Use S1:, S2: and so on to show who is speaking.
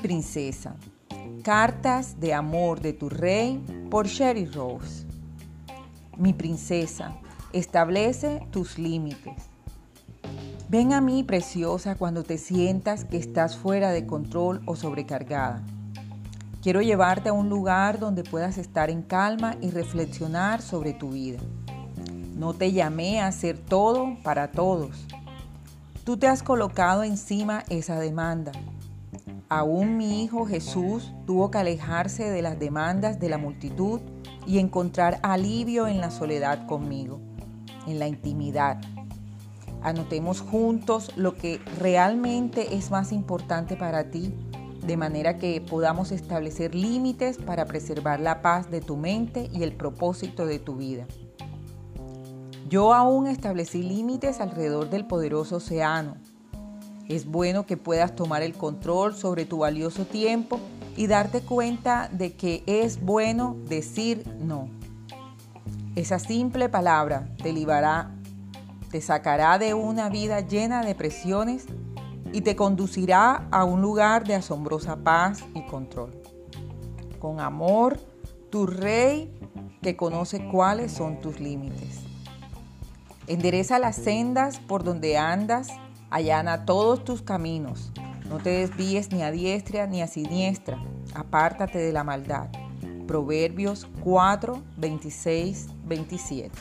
S1: Princesa. Cartas de amor de tu rey por Sherry Rose. Mi princesa, establece tus límites. Ven a mí, preciosa, cuando te sientas que estás fuera de control o sobrecargada. Quiero llevarte a un lugar donde puedas estar en calma y reflexionar sobre tu vida. No te llamé a hacer todo para todos. Tú te has colocado encima esa demanda. Aún mi Hijo Jesús tuvo que alejarse de las demandas de la multitud y encontrar alivio en la soledad conmigo, en la intimidad. Anotemos juntos lo que realmente es más importante para ti, de manera que podamos establecer límites para preservar la paz de tu mente y el propósito de tu vida. Yo aún establecí límites alrededor del poderoso océano. Es bueno que puedas tomar el control sobre tu valioso tiempo y darte cuenta de que es bueno decir no. Esa simple palabra te librará, te sacará de una vida llena de presiones y te conducirá a un lugar de asombrosa paz y control. Con amor, tu rey que conoce cuáles son tus límites. Endereza las sendas por donde andas, allana todos tus caminos. No te desvíes ni a diestra ni a siniestra. Apártate de la maldad. Proverbios 4, 26, 27.